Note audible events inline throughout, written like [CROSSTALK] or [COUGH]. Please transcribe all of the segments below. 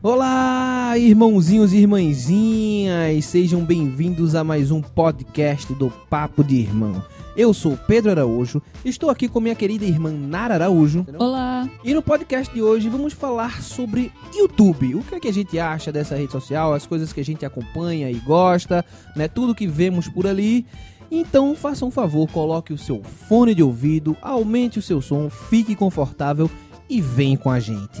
Olá, irmãozinhos e irmãzinhas, sejam bem-vindos a mais um podcast do Papo de Irmão. Eu sou Pedro Araújo, estou aqui com minha querida irmã Nara Araújo. Olá! E no podcast de hoje vamos falar sobre YouTube. O que é que a gente acha dessa rede social, as coisas que a gente acompanha e gosta, né? Tudo que vemos por ali. Então, faça um favor, coloque o seu fone de ouvido, aumente o seu som, fique confortável e vem com a gente.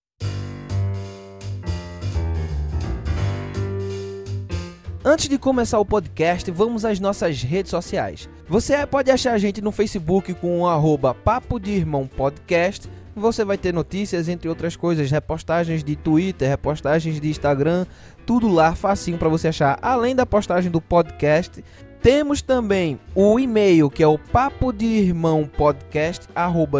Antes de começar o podcast, vamos às nossas redes sociais. Você pode achar a gente no Facebook com o arroba Papo de Irmão Podcast. Você vai ter notícias, entre outras coisas, repostagens de Twitter, repostagens de Instagram, tudo lá facinho para você achar. Além da postagem do podcast, temos também o e-mail que é o papo de irmão podcast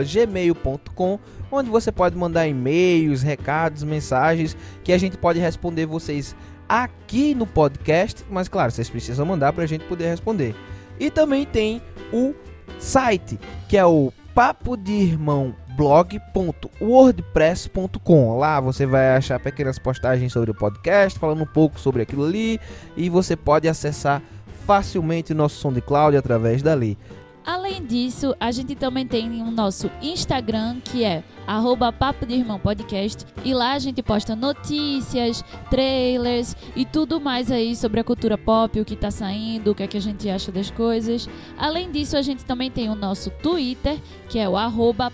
gmail.com onde você pode mandar e-mails, recados, mensagens que a gente pode responder vocês aqui no podcast, mas claro, vocês precisam mandar para a gente poder responder. E também tem o site, que é o papo de irmão blog.wordpress.com. Lá você vai achar pequenas postagens sobre o podcast, falando um pouco sobre aquilo ali, e você pode acessar facilmente o nosso SoundCloud através dali. Além disso, a gente também tem o nosso Instagram, que é Papo de Irmão Podcast. E lá a gente posta notícias, trailers e tudo mais aí sobre a cultura pop, o que tá saindo, o que é que a gente acha das coisas. Além disso, a gente também tem o nosso Twitter, que é o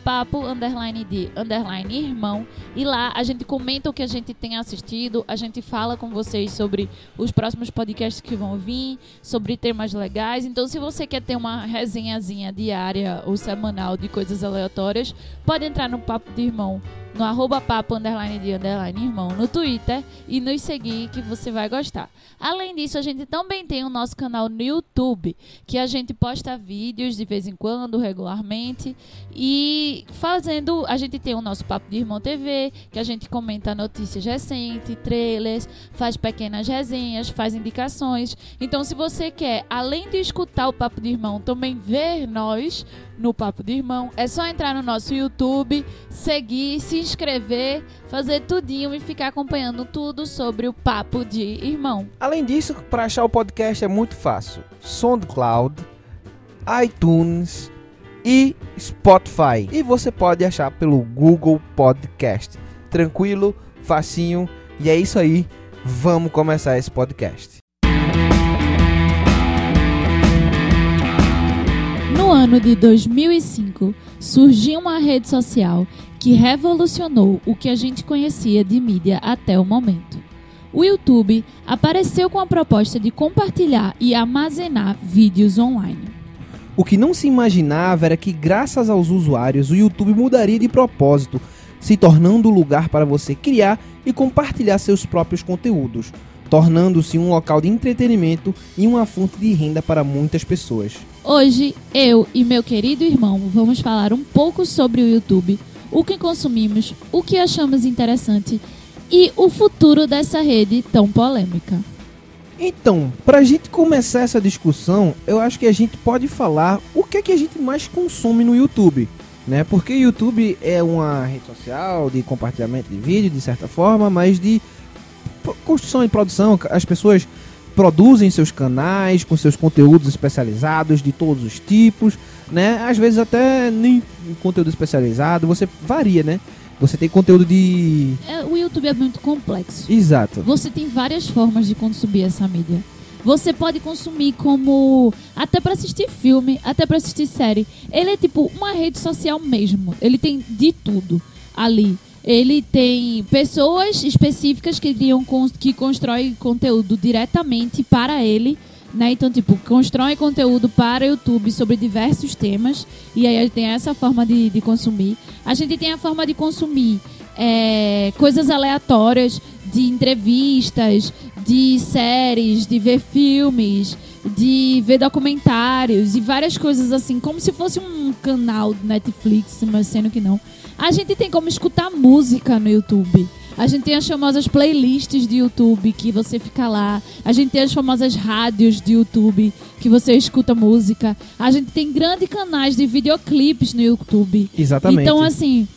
papo underline de underline irmão. E lá a gente comenta o que a gente tem assistido, a gente fala com vocês sobre os próximos podcasts que vão vir, sobre temas legais. Então, se você quer ter uma resenhazinha diária ou semanal de coisas aleatórias, pode entrar no Papo de Irmão, no arroba papo underline de underline irmão no Twitter e nos seguir que você vai gostar. Além disso, a gente também tem o nosso canal no YouTube, que a gente posta vídeos de vez em quando, regularmente, e fazendo, a gente tem o nosso Papo de Irmão TV, que a gente comenta notícias recentes, trailers, faz pequenas resenhas, faz indicações. Então, se você quer, além de escutar o Papo de Irmão, também ver nós no Papo de Irmão, é só entrar no nosso YouTube, seguir, se inscrever, fazer tudinho e ficar acompanhando tudo sobre o Papo de Irmão. Além disso, para achar o podcast é muito fácil. SoundCloud, iTunes e Spotify. E você pode achar pelo Google Podcast. Tranquilo, facinho. E é isso aí. Vamos começar esse podcast. No ano de 2005, surgiu uma rede social que revolucionou o que a gente conhecia de mídia até o momento. O YouTube apareceu com a proposta de compartilhar e armazenar vídeos online. O que não se imaginava era que, graças aos usuários, o YouTube mudaria de propósito, se tornando o lugar para você criar e compartilhar seus próprios conteúdos, tornando-se um local de entretenimento e uma fonte de renda para muitas pessoas. Hoje, eu e meu querido irmão vamos falar um pouco sobre o YouTube, o que consumimos, o que achamos interessante e o futuro dessa rede tão polêmica. Então, para a gente começar essa discussão, eu acho que a gente pode falar o que é que a gente mais consome no YouTube, né? Porque o YouTube é uma rede social de compartilhamento de vídeo, de certa forma, mas de construção e produção. As pessoas produzem seus canais com seus conteúdos especializados de todos os tipos, né? Às vezes até nem conteúdo especializado, você varia, né? Você tem conteúdo de. É, O YouTube é muito complexo. Exato. Você tem várias formas de consumir essa mídia. Você pode consumir como até para assistir filme, até para assistir série. Ele é tipo uma rede social mesmo. Ele tem de tudo ali. Ele tem pessoas específicas que criam que constroem conteúdo diretamente para ele, né? Então, tipo, constrói conteúdo para o YouTube sobre diversos temas. E aí tem essa forma de, de consumir. A gente tem a forma de consumir é, coisas aleatórias de entrevistas, de séries, de ver filmes, de ver documentários e várias coisas assim, como se fosse um canal do Netflix, mas sendo que não. A gente tem como escutar música no YouTube. A gente tem as famosas playlists de YouTube que você fica lá. A gente tem as famosas rádios de YouTube que você escuta música. A gente tem grandes canais de videoclipes no YouTube. Exatamente. Então, assim,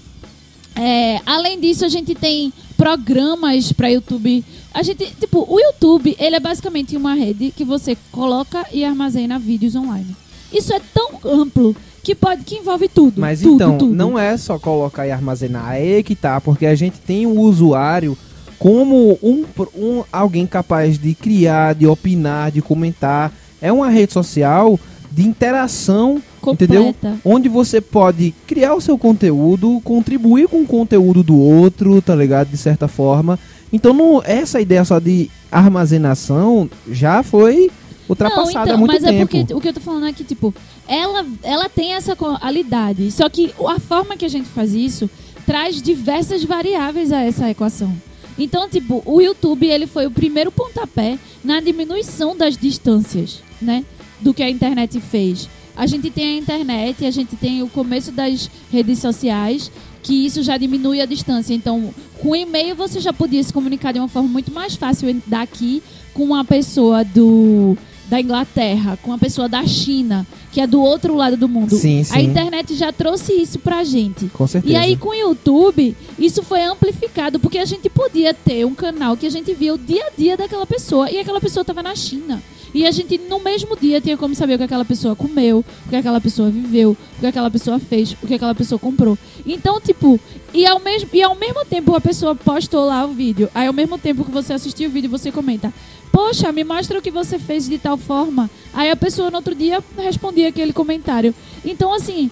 é, além disso, a gente tem programas para YouTube. A gente, tipo, o YouTube, ele é basicamente uma rede que você coloca e armazena vídeos online. Isso é tão amplo que pode que envolve tudo. Mas tudo, então, tudo. não é só colocar e armazenar, é que tá, porque a gente tem o usuário como um, um alguém capaz de criar, de opinar, de comentar. É uma rede social de interação, entendeu? completa. Onde você pode criar o seu conteúdo, contribuir com o conteúdo do outro, tá ligado? De certa forma. Então, não, essa ideia só de armazenação já foi ultrapassada não, então, há muito mas tempo. é porque o que eu tô falando é que, tipo, ela, ela tem essa qualidade. Só que a forma que a gente faz isso traz diversas variáveis a essa equação. Então, tipo, o YouTube ele foi o primeiro pontapé na diminuição das distâncias, né? Do que a internet fez. A gente tem a internet, a gente tem o começo das redes sociais, que isso já diminui a distância. Então, com e-mail você já podia se comunicar de uma forma muito mais fácil daqui com uma pessoa do da Inglaterra, com uma pessoa da China, que é do outro lado do mundo. Sim, A sim. internet já trouxe isso pra gente. Com certeza. E aí, com o YouTube, isso foi amplificado, porque a gente podia ter um canal que a gente via o dia a dia daquela pessoa, e aquela pessoa estava na China. E a gente, no mesmo dia, tinha como saber o que aquela pessoa comeu, o que aquela pessoa viveu, o que aquela pessoa fez, o que aquela pessoa comprou. Então, tipo, e ao mesmo, e ao mesmo tempo a pessoa postou lá o vídeo. Aí, ao mesmo tempo que você assistiu o vídeo, você comenta: Poxa, me mostra o que você fez de tal forma. Aí a pessoa no outro dia respondia aquele comentário. Então, assim,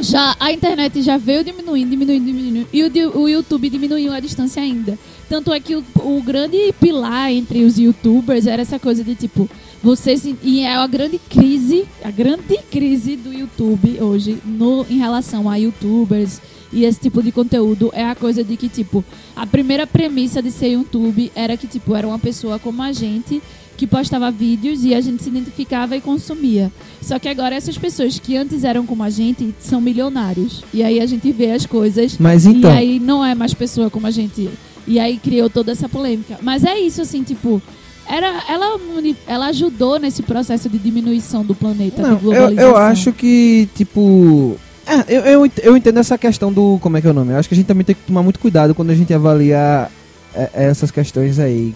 já a internet já veio diminuindo, diminuindo, diminuindo. E o, o YouTube diminuiu a distância ainda. Tanto é que o, o grande pilar entre os youtubers era essa coisa de tipo, vocês. E é a grande crise, a grande crise do YouTube hoje no, em relação a youtubers e esse tipo de conteúdo é a coisa de que, tipo, a primeira premissa de ser YouTube era que, tipo, era uma pessoa como a gente que postava vídeos e a gente se identificava e consumia. Só que agora essas pessoas que antes eram como a gente são milionários. E aí a gente vê as coisas Mas então, e aí não é mais pessoa como a gente. E aí criou toda essa polêmica. Mas é isso, assim, tipo. Era, ela, ela ajudou nesse processo de diminuição do planeta, não, de eu, globalização. eu acho que, tipo. É, eu, eu, eu entendo essa questão do. Como é que é o nome? Eu acho que a gente também tem que tomar muito cuidado quando a gente avalia é, essas questões aí,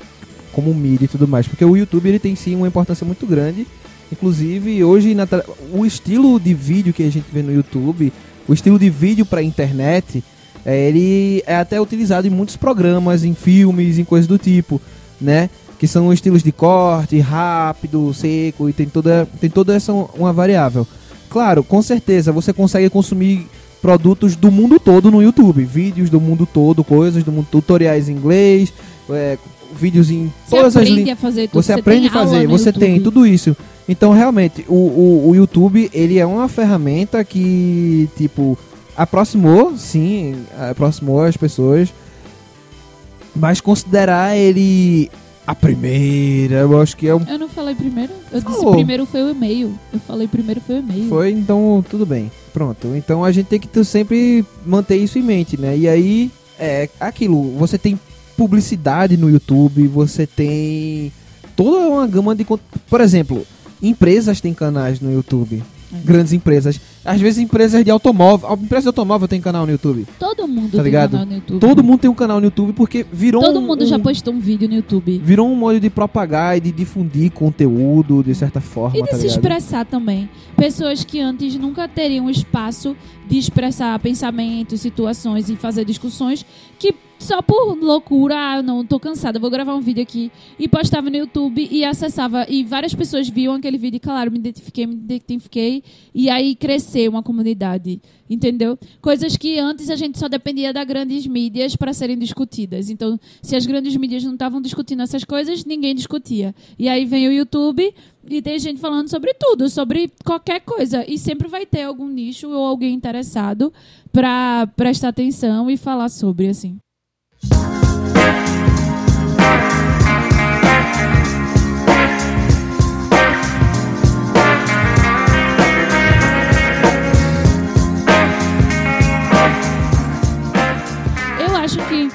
como mídia e tudo mais. Porque o YouTube ele tem sim uma importância muito grande. Inclusive, hoje, na o estilo de vídeo que a gente vê no YouTube, o estilo de vídeo pra internet, é, ele é até utilizado em muitos programas, em filmes, em coisas do tipo, né? Que são estilos de corte, rápido, seco, e tem toda, tem toda essa uma variável. Claro, com certeza, você consegue consumir produtos do mundo todo no YouTube. Vídeos do mundo todo, coisas do mundo, tutoriais em inglês, é, vídeos em Você todas as aprende línguas. a fazer tudo. Você tem aprende a fazer, você tem YouTube. tudo isso. Então, realmente, o, o, o YouTube, ele é uma ferramenta que, tipo, aproximou, sim, aproximou as pessoas, mas considerar ele a primeira, eu acho que é um... Eu não falei primeiro. Eu disse Falou. primeiro foi o e-mail. Eu falei primeiro foi o e-mail. Foi, então, tudo bem. Pronto. Então, a gente tem que sempre manter isso em mente, né? E aí, é aquilo, você tem publicidade no YouTube, você tem toda uma gama de... Por exemplo, empresas têm canais no YouTube. É. Grandes empresas. Às vezes empresas de automóvel. A empresa de automóvel tem canal no YouTube. Todo mundo Tá tem ligado? canal no YouTube. Todo mundo tem um canal no YouTube porque virou Todo um, mundo um, já postou um vídeo no YouTube. Virou um modo de propagar e de difundir conteúdo de certa forma, E de tá se ligado? expressar também. Pessoas que antes nunca teriam espaço de expressar pensamentos, situações e fazer discussões, que só por loucura, ah, não tô cansada, vou gravar um vídeo aqui e postava no YouTube e acessava e várias pessoas viam aquele vídeo e claro, me identifiquei, me identifiquei e aí cresceu uma comunidade, entendeu? Coisas que antes a gente só dependia das grandes mídias para serem discutidas. Então, se as grandes mídias não estavam discutindo essas coisas, ninguém discutia. E aí vem o YouTube e tem gente falando sobre tudo, sobre qualquer coisa. E sempre vai ter algum nicho ou alguém interessado para prestar atenção e falar sobre, assim. Eu acho que,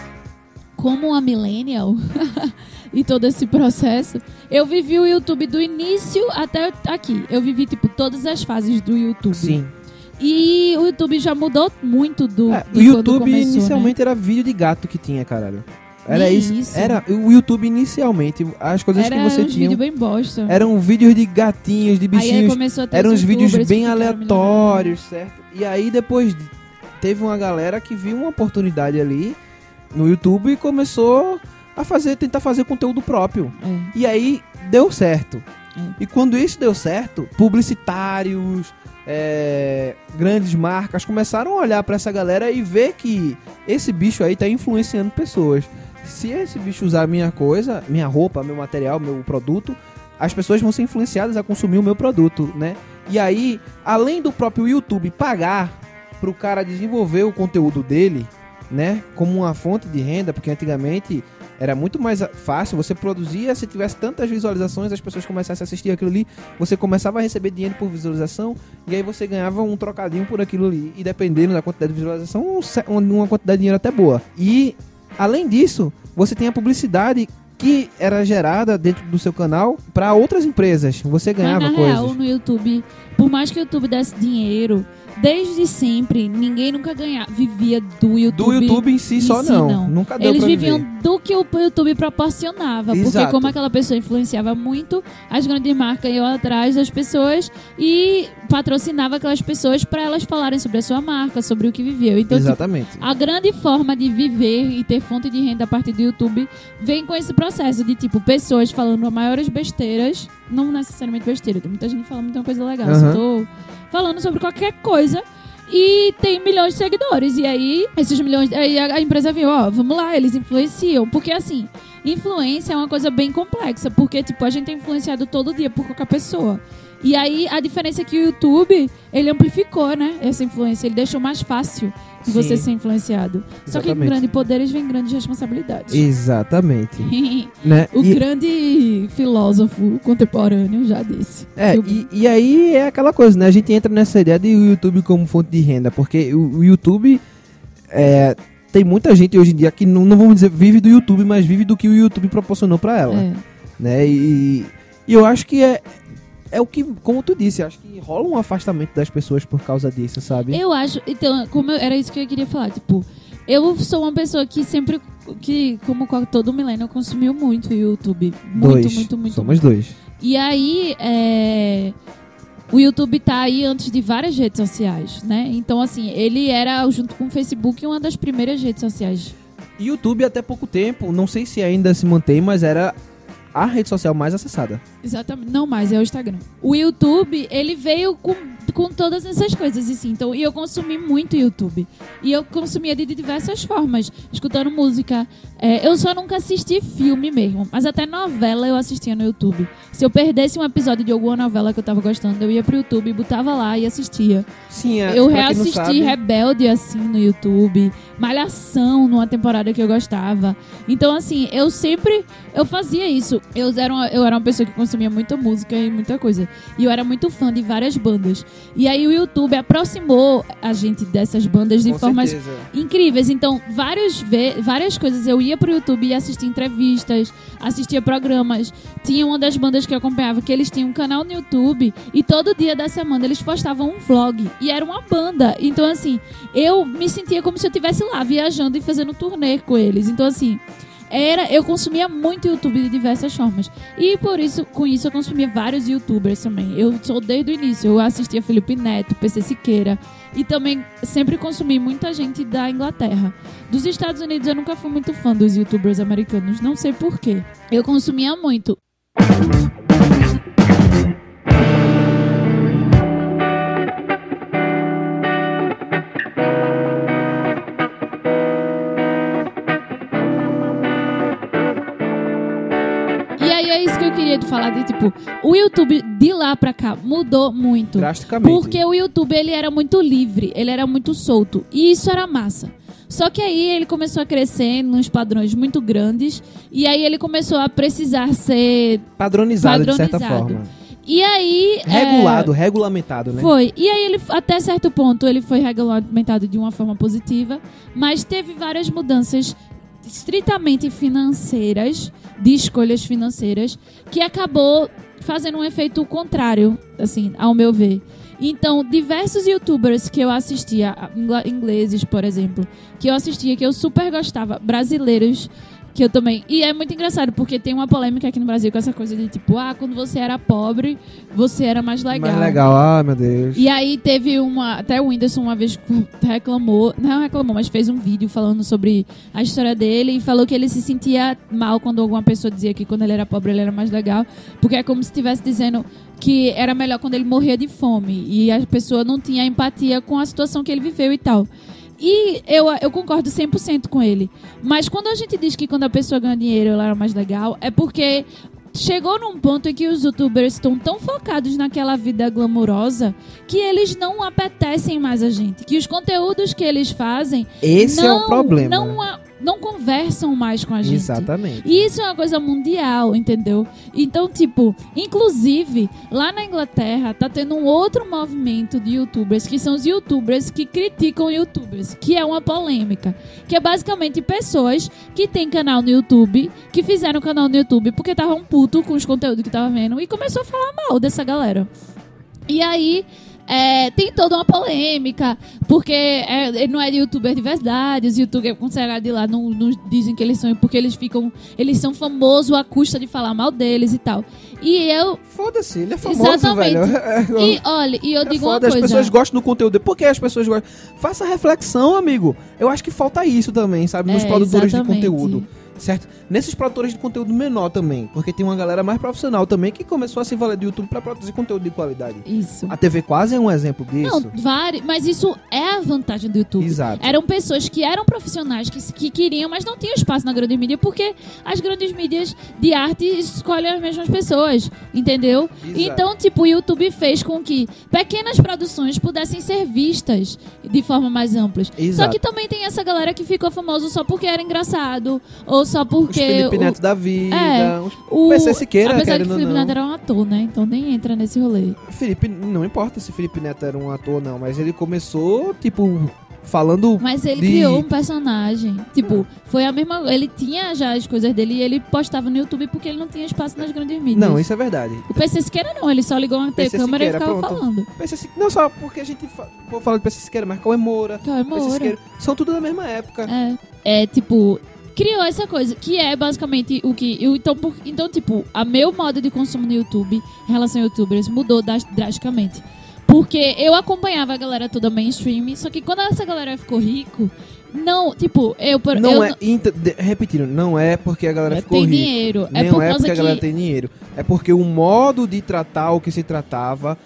como uma millennial [LAUGHS] e todo esse processo, eu vivi o YouTube do início até aqui. Eu vivi, tipo, todas as fases do YouTube. Sim. E o YouTube já mudou muito do. É, o YouTube começou, né? inicialmente era vídeo de gato que tinha, caralho. Era isso. isso. Era o YouTube inicialmente, as coisas Era que você tinha vídeos bem bosta. eram vídeos de gatinhos, de bichinhos. começou a ter Eram uns vídeos bem aleatórios, certo? E aí depois de- teve uma galera que viu uma oportunidade ali no YouTube e começou a fazer, tentar fazer conteúdo próprio. milionários. E aí deu certo. É. E quando isso deu certo, publicitários, é, grandes marcas começaram a olhar pra essa galera e ver que esse bicho aí tá influenciando pessoas. Se esse bicho usar minha coisa, minha roupa, meu material, meu produto, as pessoas vão ser influenciadas a consumir o meu produto, né? E aí, além do próprio YouTube pagar pro cara desenvolver o conteúdo dele, né, como uma fonte de renda, porque antigamente era muito mais fácil, você produzia, se tivesse tantas visualizações, as pessoas começassem a assistir aquilo ali, você começava a receber dinheiro por visualização, e aí você ganhava um trocadinho por aquilo ali, e dependendo da quantidade de visualização, um uma quantidade de dinheiro até boa. E, além disso, você tem a publicidade que era gerada dentro do seu canal para outras empresas. Você ganhava Mas na coisas. real, no YouTube, por mais que o YouTube desse dinheiro, desde sempre, ninguém nunca ganhava, vivia do YouTube. Do YouTube em si em só si, não. não. Nunca deu Eles viviam viver. do que o YouTube proporcionava. Porque Exato. como aquela pessoa influenciava muito, as grandes marcas iam atrás das pessoas e patrocinava aquelas pessoas para elas falarem sobre a sua marca, sobre o que viveu. Então, tipo, Exatamente. a grande forma de viver e ter fonte de renda a partir do YouTube vem com esse processo de, tipo, pessoas falando as maiores besteiras. Não necessariamente besteira, tem muita gente falando muita coisa legal. Só tô falando sobre qualquer coisa. E tem milhões de seguidores. E aí, esses milhões. Aí a, a empresa viu, ó, vamos lá, eles influenciam. Porque assim, influência é uma coisa bem complexa. Porque, tipo, a gente é influenciado todo dia por qualquer pessoa. E aí, a diferença é que o YouTube, ele amplificou, né? Essa influência. Ele deixou mais fácil de você ser influenciado. Só que com Exatamente. grandes poderes vem grandes responsabilidades. Exatamente. [LAUGHS] Né? o E- grande filósofo contemporâneo já disse. É, o- e, e aí é aquela coisa, né? A gente entra nessa ideia de YouTube como fonte de renda, porque o, o YouTube é, tem muita gente hoje em dia que não, não vamos dizer vive do YouTube, mas vive do que o YouTube proporcionou pra ela, é. né? E, e eu acho que é é o que, como tu disse, acho que rola um afastamento das pessoas por causa disso, sabe? Eu acho. Então, como eu- era isso que eu queria falar. Tipo, eu sou uma pessoa que sempre. que Como todo milênio, consumiu muito o YouTube. Muito, dois. muito, muito. Somos dois. E aí, é, o YouTube tá aí antes de várias redes sociais, né? Então, assim, ele era, junto com o Facebook, uma das primeiras redes sociais. YouTube até pouco tempo, não sei se ainda se mantém, mas era a rede social mais acessada. Exatamente. Não mais, é o Instagram. O YouTube, ele veio com, com todas essas coisas, assim. Então, e eu consumi muito YouTube. E eu consumia de diversas formas. Escutando música. É, eu só nunca assisti filme mesmo. Mas até novela eu assistia no YouTube. Se eu perdesse um episódio de alguma novela que eu tava gostando, eu ia pro YouTube, botava lá e assistia. Sim, é, eu reassisti sabe- Rebelde, assim, no YouTube. Malhação, numa temporada que eu gostava. Então, assim, eu sempre... Eu fazia isso. Eu era uma, eu era uma pessoa que consumia muita música e muita coisa. E eu era muito fã de várias bandas. E aí o YouTube aproximou a gente dessas bandas de Com formas certeza. incríveis. Então, vários várias coisas. Eu ia pro YouTube e assistia entrevistas, assistia programas. Tinha uma das bandas que eu acompanhava que eles tinham um canal no YouTube e todo dia da semana eles postavam um vlog. E era uma banda. Então, assim, eu me sentia como se eu estivesse lá viajando e fazendo turnê com eles. Então, assim. Era, eu consumia muito YouTube de diversas formas. E por isso, com isso, eu consumia vários youtubers também. Eu sou desde o início. Eu assistia Felipe Neto, PC Siqueira. E também sempre consumi muita gente da Inglaterra. Dos Estados Unidos eu nunca fui muito fã dos youtubers americanos, não sei porquê. Eu consumia muito. E aí é isso que eu queria te falar de tipo, o YouTube de lá pra cá mudou muito. Drasticamente. Porque o YouTube ele era muito livre, ele era muito solto. E isso era massa. Só que aí ele começou a crescer nos padrões muito grandes. E aí ele começou a precisar ser. Padronizado, de certa Padronizado. forma. E aí. é, Regulado, regulamentado, né? Foi. E aí ele, até certo ponto, ele foi regulamentado de uma forma positiva, mas teve várias mudanças estritamente financeiras, de escolhas financeiras, que acabou fazendo um efeito contrário, assim, ao meu ver. Então, diversos youtubers que eu assistia, ingleses, por exemplo, que eu assistia, que eu super gostava, brasileiros, que eu também. E é muito engraçado, porque tem uma polêmica aqui no Brasil com essa coisa de tipo, ah, quando você era pobre, você era mais legal. Mais legal, ah, meu Deus. E aí teve uma. Até o Whindersson uma vez reclamou. Não reclamou, mas fez um vídeo falando sobre a história dele e falou que ele se sentia mal quando alguma pessoa dizia que quando ele era pobre ele era mais legal. Porque é como se estivesse dizendo que era melhor quando ele morria de fome. E a pessoa não tinha empatia com a situação que ele viveu e tal. E eu, eu concordo 100% com ele. Mas quando a gente diz que quando a pessoa ganha dinheiro ela era mais legal, é porque chegou num ponto em que os youtubers estão tão focados naquela vida glamourosa que eles não apetecem mais a gente. Que os conteúdos que eles fazem Esse não, é o problema. Não, não conversam mais com a gente. Exatamente. E isso é uma coisa mundial, entendeu? Então, tipo, inclusive, lá na Inglaterra tá tendo um outro movimento de youtubers, que são os youtubers que criticam youtubers, que é uma polêmica. Que é basicamente pessoas que têm canal no YouTube, que fizeram canal no YouTube porque estavam puto com os conteúdos que estavam vendo e começou a falar mal dessa galera. E aí. É, tem toda uma polêmica, porque é, ele não é youtuber de verdade, os youtubers considerados de lá não, não dizem que eles são, porque eles ficam. Eles são famosos à custa de falar mal deles e tal. E eu. Foda-se, ele é famoso, Exatamente. velho. [LAUGHS] E olha, e eu É digo uma foda, as coisa. pessoas gostam do conteúdo. Por que as pessoas gostam? Faça reflexão, amigo. Eu acho que falta isso também, sabe? Nos É, produtores exatamente. de conteúdo. Certo? Nesses produtores de conteúdo menor também. Porque tem uma galera mais profissional também que começou a se valer do YouTube pra produzir conteúdo de qualidade. Isso. A TV quase é um exemplo disso. Não, vários, mas isso é a vantagem do YouTube. Exato. Eram pessoas que eram profissionais, que, que queriam, mas não tinham espaço na grande mídia, porque as grandes mídias de arte escolhem as mesmas pessoas, entendeu? Exato. Então, tipo, o YouTube fez com que pequenas produções pudessem ser vistas de forma mais ampla. Só Exato. que também tem essa galera que ficou famoso só porque era engraçado, ou só Os porque... Felipe o- Neto da vida. É, os o, PC Siqueira, apesar que o Felipe não. Neto era um ator, né? Então nem entra nesse rolê. Felipe, não importa se Felipe Neto era um ator ou não, mas ele começou, tipo, falando. Mas ele de- criou um personagem. Tipo, foi a mesma. Ele tinha já as coisas dele e ele postava no YouTube porque ele não tinha espaço nas grandes mídias. Não, isso é verdade. O PC Siqueira não, ele só ligou uma PC câmera e Siqueira, ficava pronto. falando. PC Siqueira, não só porque a gente fa fala de PC Siqueira, mas Cauê Moura, Cauê PC Moura. Siqueira, são tudo da mesma época. É. É, tipo. Criou essa coisa, que é basicamente o que. então, por- então, tipo, a meu modo de consumo no YouTube em relação a youtubers mudou drasticamente. Porque eu acompanhava a galera toda mainstream, só que quando essa galera ficou rico, não, tipo, eu. por- Não eu é, inter- repetindo, não é porque a galera É, ficou tem rica. dinheiro. É Não por é porque a galera que- tem dinheiro. É porque o modo de tratar o que se tratava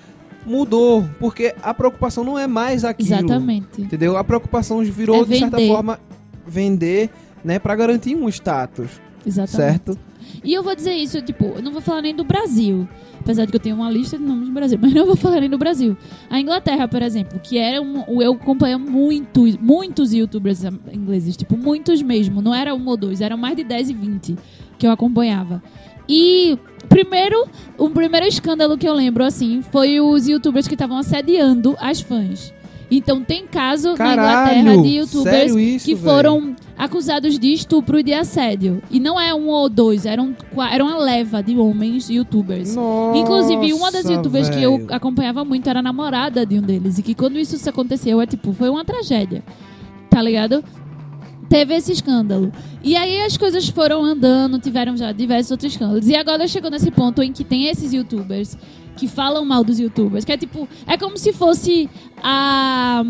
mudou. Porque a preocupação não é mais aquilo. Exatamente. Entendeu? A preocupação virou, É de certa forma, vender, né, pra garantir um status, Exatamente. certo? E eu vou dizer isso, tipo, eu não vou falar nem do Brasil. Apesar de que eu tenho uma lista de nomes do Brasil, [LAUGHS] mas não vou falar nem do Brasil. A Inglaterra, por exemplo, que era um. Eu acompanho muitos, muitos youtubers ingleses, tipo, muitos mesmo. Não era um ou dois, eram mais de 10 e 20 que eu acompanhava. E primeiro, o primeiro escândalo que eu lembro, assim, foi os youtubers que estavam assediando as fãs. Então tem caso na Caralho, Inglaterra de youtubers isso, que foram acusados de estupro e de assédio. E não é um ou dois, eram, era uma leva de homens youtubers. Nossa, Inclusive, uma das youtubers que eu acompanhava muito era a namorada de um deles. E que quando isso aconteceu, é tipo, foi uma tragédia. Tá ligado? Teve esse escândalo. E aí as coisas foram andando, tiveram já diversos outros escândalos. E agora chegou nesse ponto em que tem esses youtubers que falam mal dos youtubers. Que é tipo, é como se fosse a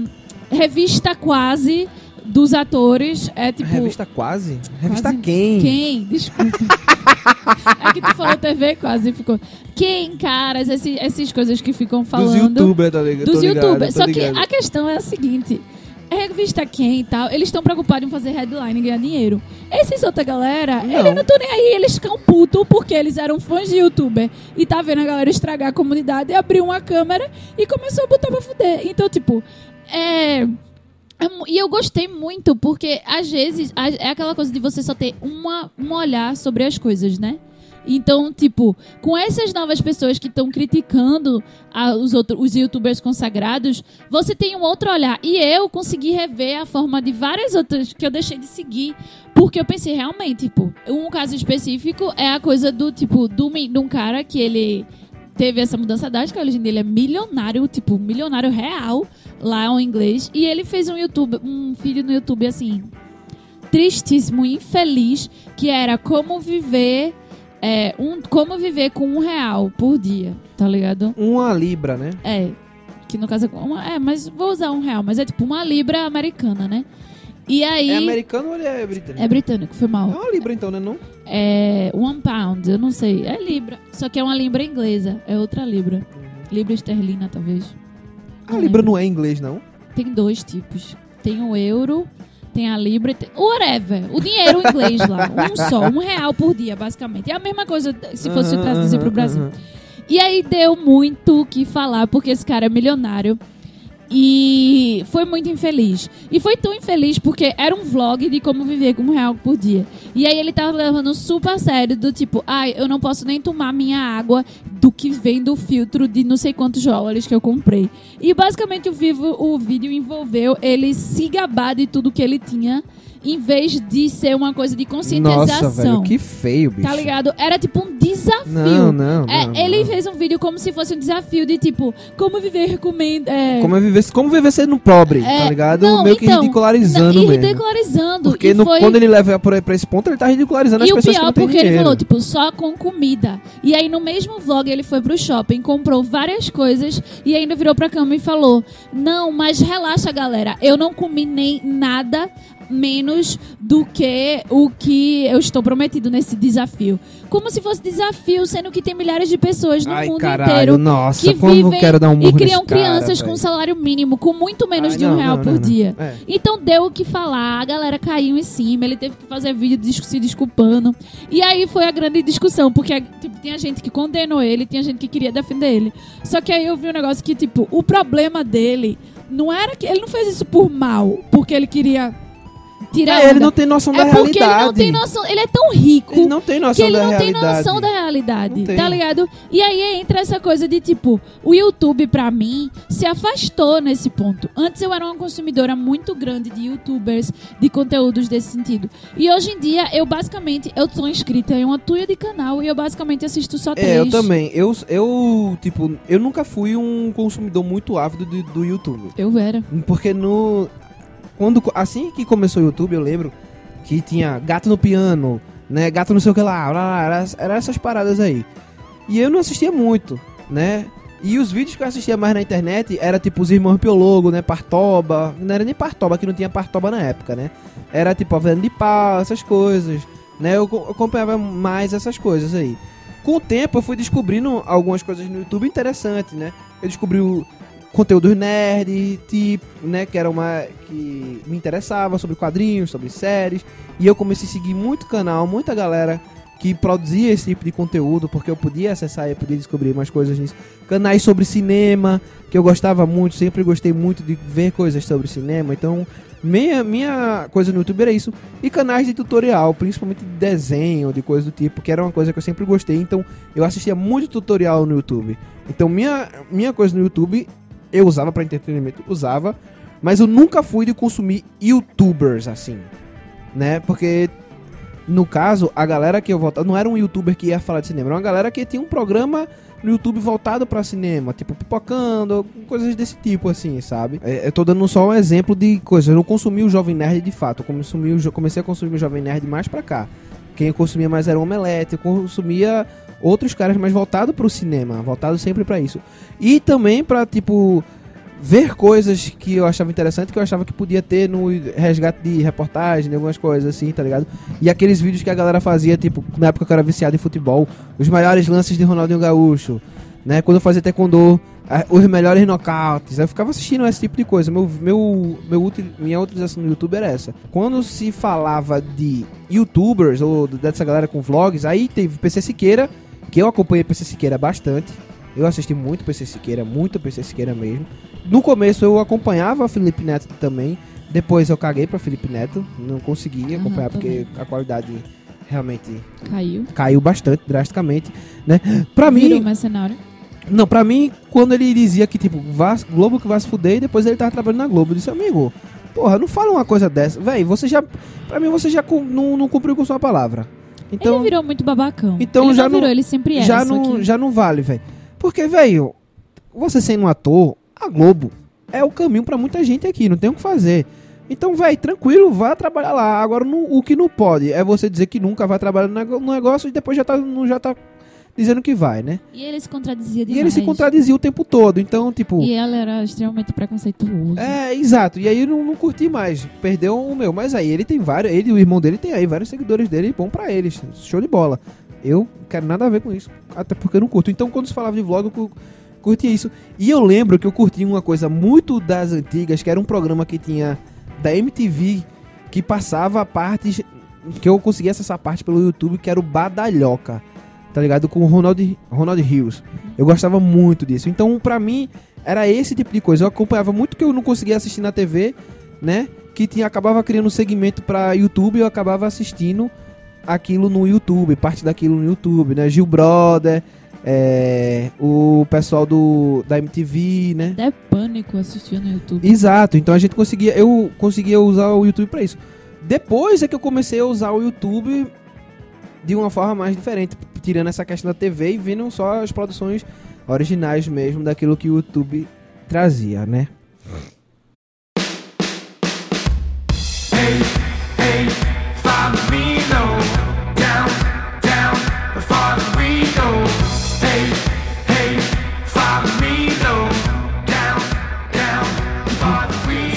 revista quase dos atores. É tipo. Revista quase? Revista Quase- quem? Quem? Desculpa. [LAUGHS] é que tu falou TV quase ficou. Quem, caras, esse- essas coisas que ficam Dos falando. youtubers, tá ligado? dos youtubers. Só que a questão é a seguinte. A revista Quem e tal, eles estão preocupados em fazer headline e ganhar dinheiro. Esses outra galera, Não. eles não estão nem aí, eles ficam putos porque eles eram fãs de youtuber e tá vendo a galera estragar a comunidade e abriu uma câmera e começou a botar pra fuder. Então, tipo, é. É E eu gostei muito, porque às vezes é aquela coisa de você só ter uma, um olhar sobre as coisas, né? Então, tipo, com essas novas pessoas que estão criticando a- os, outros, os youtubers consagrados, você tem um outro olhar. E eu consegui rever a forma de várias outras que eu deixei de seguir. Porque eu pensei, realmente, tipo, um caso específico é a coisa do, tipo, de um cara que ele teve essa mudança drástica, hoje em dia ele é milionário, tipo, milionário real, lá em inglês. E ele fez um YouTube, um vídeo no YouTube, assim, tristíssimo, infeliz, que era como viver. É, um, como viver com um real por dia, tá ligado? Uma libra, né? É. Que no caso é. Uma, é, mas vou usar um real, mas é tipo uma libra americana, né? E aí. É americano ou ele é britânico? É britânico, foi mal. É uma libra então, né? Não? É. One pound, eu não sei. É libra. Só que é uma libra inglesa. É outra libra. Libra esterlina, talvez. A libra não é inglês, não? Tem dois tipos. Tem o euro, tem a libra, e tem... whatever. O dinheiro em inglês lá. [LAUGHS] Um só, um real por dia, basicamente. É a mesma coisa se fosse Aham, traduzir aham, pro Brasil. E aí deu muito o que falar, porque esse cara é milionário. E foi muito infeliz. E foi tão infeliz porque era um vlog de como viver com um real por dia. E aí ele tava levando super a sério, do tipo, ai, eu não posso nem tomar minha água do que vem do filtro de não sei quantos dólares que eu comprei. E basicamente o, vivo, o vídeo envolveu ele se gabar de tudo que ele tinha, em vez de ser uma coisa de conscientização. Nossa, velho, que feio, bicho. Tá ligado? Era tipo um desafio. Não, não, É, não, ele não. fez um vídeo como se fosse um desafio de tipo, como viver recomenda. É, Como, é viver, como viver sendo pobre, É, tá ligado? não, Meio que então, ridicularizando não, e ridicularizando. Porque e no- foi... quando ele leva pra, pra esse ponto, ele tá ridicularizando E as o pessoas que pior, não têm porque dinheiro. ele falou, tipo, só com comida. E aí, no mesmo vlog, ele foi pro shopping, comprou várias coisas e ainda virou pra cama e falou: Não, mas relaxa, galera. Eu não comi nem nada menos do que o que eu estou prometido nesse desafio. Como se fosse desafio, sendo que tem milhares de pessoas no Ai, mundo caralho, inteiro nossa, que vivem quero dar um e criam cara, crianças com salário mínimo, com muito menos Ai, de um não, real não, por não, dia. É. Então deu o que falar, a galera caiu em cima, ele teve que fazer vídeo se desculpando. E aí foi a grande discussão, porque tipo, tinha gente que condenou ele, tinha gente que queria defender ele. Só que aí eu vi um negócio que, tipo, o problema dele não era que. Ele não fez isso por mal, porque ele queria tirar. É, ele não tem noção é da porque realidade. ele não tem noção. Ele é tão rico Ele não tem que noção ele da não tem realidade. noção da realidade, tem. tá ligado? E aí entra essa coisa de tipo, o YouTube pra mim se afastou nesse ponto. Antes eu era uma consumidora muito grande de YouTubers, de conteúdos desse sentido. E hoje em dia eu basicamente eu sou inscrita em uma tuia de canal e eu basicamente assisto só três. É, eu também. Eu, eu, tipo, eu nunca fui um consumidor muito ávido do, do YouTube. Eu era. Porque no. Quando, assim que começou o YouTube, eu lembro que tinha gato no piano, né? Gato não sei o que lá, lá, lá era, essas paradas aí. E eu não assistia muito, né? E os vídeos que eu assistia mais na internet era tipo os irmãos Piologo, né? Partoba. Não era nem Partoba, que não tinha Partoba na época, né? Era tipo a Venda de Pau, essas coisas, né? Eu co- acompanhava mais essas coisas aí. Com o tempo eu fui descobrindo algumas coisas no YouTube interessantes, né? Eu descobri o conteúdos nerd, tipo, né, que era uma que me interessava sobre quadrinhos, sobre séries, e eu comecei a seguir muito canal, muita galera que produzia esse tipo de conteúdo, porque eu podia acessar e podia descobrir mais coisas nisso. Canais sobre cinema, que eu gostava muito, sempre gostei muito de ver coisas sobre cinema, então minha, minha coisa no YouTube era isso. E canais de tutorial, principalmente de desenho, de coisa do tipo, que era uma coisa que eu sempre gostei, então eu assistia muito tutorial no YouTube. Então minha, minha coisa no YouTube eu usava pra entretenimento, usava, mas eu nunca fui de consumir youtubers assim, né? Porque no caso, a galera que eu voltava não era um youtuber que ia falar de cinema, era uma galera que tinha um programa no YouTube voltado pra cinema, tipo pipocando, coisas desse tipo assim, sabe? É, eu tô dando só um exemplo de coisas. Eu não consumi o Jovem Nerd de fato, eu comecei a consumir o Jovem Nerd mais pra cá. Quem eu consumia mais era o Omelete, eu consumia outros caras mais voltado pro cinema, voltado sempre pra isso. E também pra, tipo, ver coisas que eu achava interessante, que eu achava que podia ter no resgate de reportagem, de algumas coisas assim, tá ligado? E aqueles vídeos que a galera fazia, tipo, na época que eu era viciado em futebol, os melhores lances de Ronaldinho Gaúcho, né? Quando eu fazia taekwondo, os melhores nocautes. Eu ficava assistindo esse tipo de coisa. Meu, meu, meu, minha utilização no YouTube era essa. Quando se falava de youtubers ou dessa galera com vlogs, aí teve PC Siqueira, que eu acompanhei PC Siqueira bastante. Eu assisti muito PC Siqueira, muito PC Siqueira mesmo. No começo eu acompanhava Felipe Neto também. Depois eu caguei pra Felipe Neto. Não consegui acompanhar também. porque a qualidade realmente Caiu. caiu bastante, drasticamente, né? Virou mim, mercenário. não, pra mim, quando ele dizia que, tipo, Globo que vai se fuder, e depois ele tava trabalhando na Globo, eu disse, amigo, porra, não fala uma coisa dessa. Véi, você já, pra mim, você já não, não cumpriu com sua palavra. Então, ele virou muito babacão. Então ele já não não- virou, ele sempre é. já, não, que- já não vale, velho. Porque, velho, você sendo um ator, a Globo é o caminho pra muita gente aqui, não tem o que fazer. Então, velho, tranquilo, vá trabalhar lá. Agora, no- o que não pode é você dizer que nunca vai trabalhar no negócio e depois já tá, não já tá dizendo que vai, né? E ele se contradizia E demais. ele se contradizia o tempo todo. Então, tipo. E ela era extremamente preconceituoso. É, exato. E aí eu não, não curti mais. Perdeu o meu. Mas aí ele tem vários. Ele e o irmão dele tem aí vários seguidores dele. Bom pra eles. Show de bola. Eu não quero nada a ver com isso. Até porque eu não curto. Então quando se falava de vlog, eu cu- curtia isso. E eu lembro que eu curti uma coisa muito das antigas, que era um programa que tinha da MTV que passava partes. Que eu conseguia acessar parte pelo YouTube, que era o Badalhoca. Tá ligado? Com o Ronald, Ronald Hills. Eu gostava muito disso. Então, pra mim, era esse tipo de coisa. Eu acompanhava muito que eu não conseguia assistir na TV, né? Que tinha, acabava criando um segmento pra YouTube eu acabava assistindo aquilo no YouTube, parte daquilo no YouTube, né? Gil Brother, é, o pessoal do da MTV, né? Até pânico assistia no YouTube. Exato, então a gente conseguia, eu conseguia usar o YouTube pra isso. Depois é que eu comecei a usar o YouTube de uma forma mais diferente, tirando essa questão da TV e vendo só as produções originais mesmo daquilo que o YouTube trazia, né?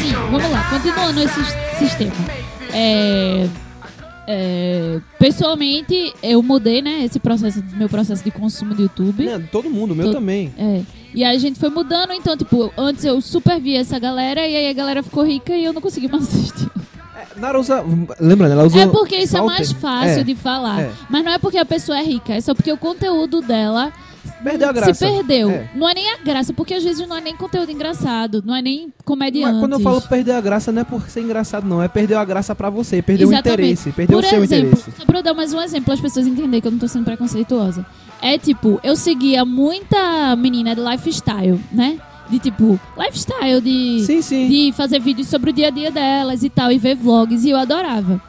Sim, vamos lá, continuando esse sistema. É, é, pessoalmente, eu mudei, né, esse processo, meu processo de consumo do YouTube. Não, todo mundo, meu Todo- também. É. E aí a gente foi mudando, então, tipo, antes eu super via essa galera e aí a galera ficou rica e eu não consegui mais [LAUGHS] assistir. Nara usa, lembrando, ela usou É porque isso é mais fácil É, de falar. é. Mas não é porque a pessoa é rica, é só porque o conteúdo dela Perdeu a graça. se perdeu. É. Não é nem a graça, porque às vezes não é nem conteúdo engraçado, não é nem comediante. Mas quando eu falo perder a graça, não é por ser engraçado, não. É perder a graça pra você, perder o interesse, perder Por o seu exemplo, interesse. só pra eu dar mais um exemplo, as pessoas entenderem que eu não tô sendo preconceituosa. É tipo, eu seguia muita menina de lifestyle, né? De tipo, lifestyle, de, Sim, sim. de fazer vídeos sobre o dia a dia delas e tal, e ver vlogs, e eu adorava.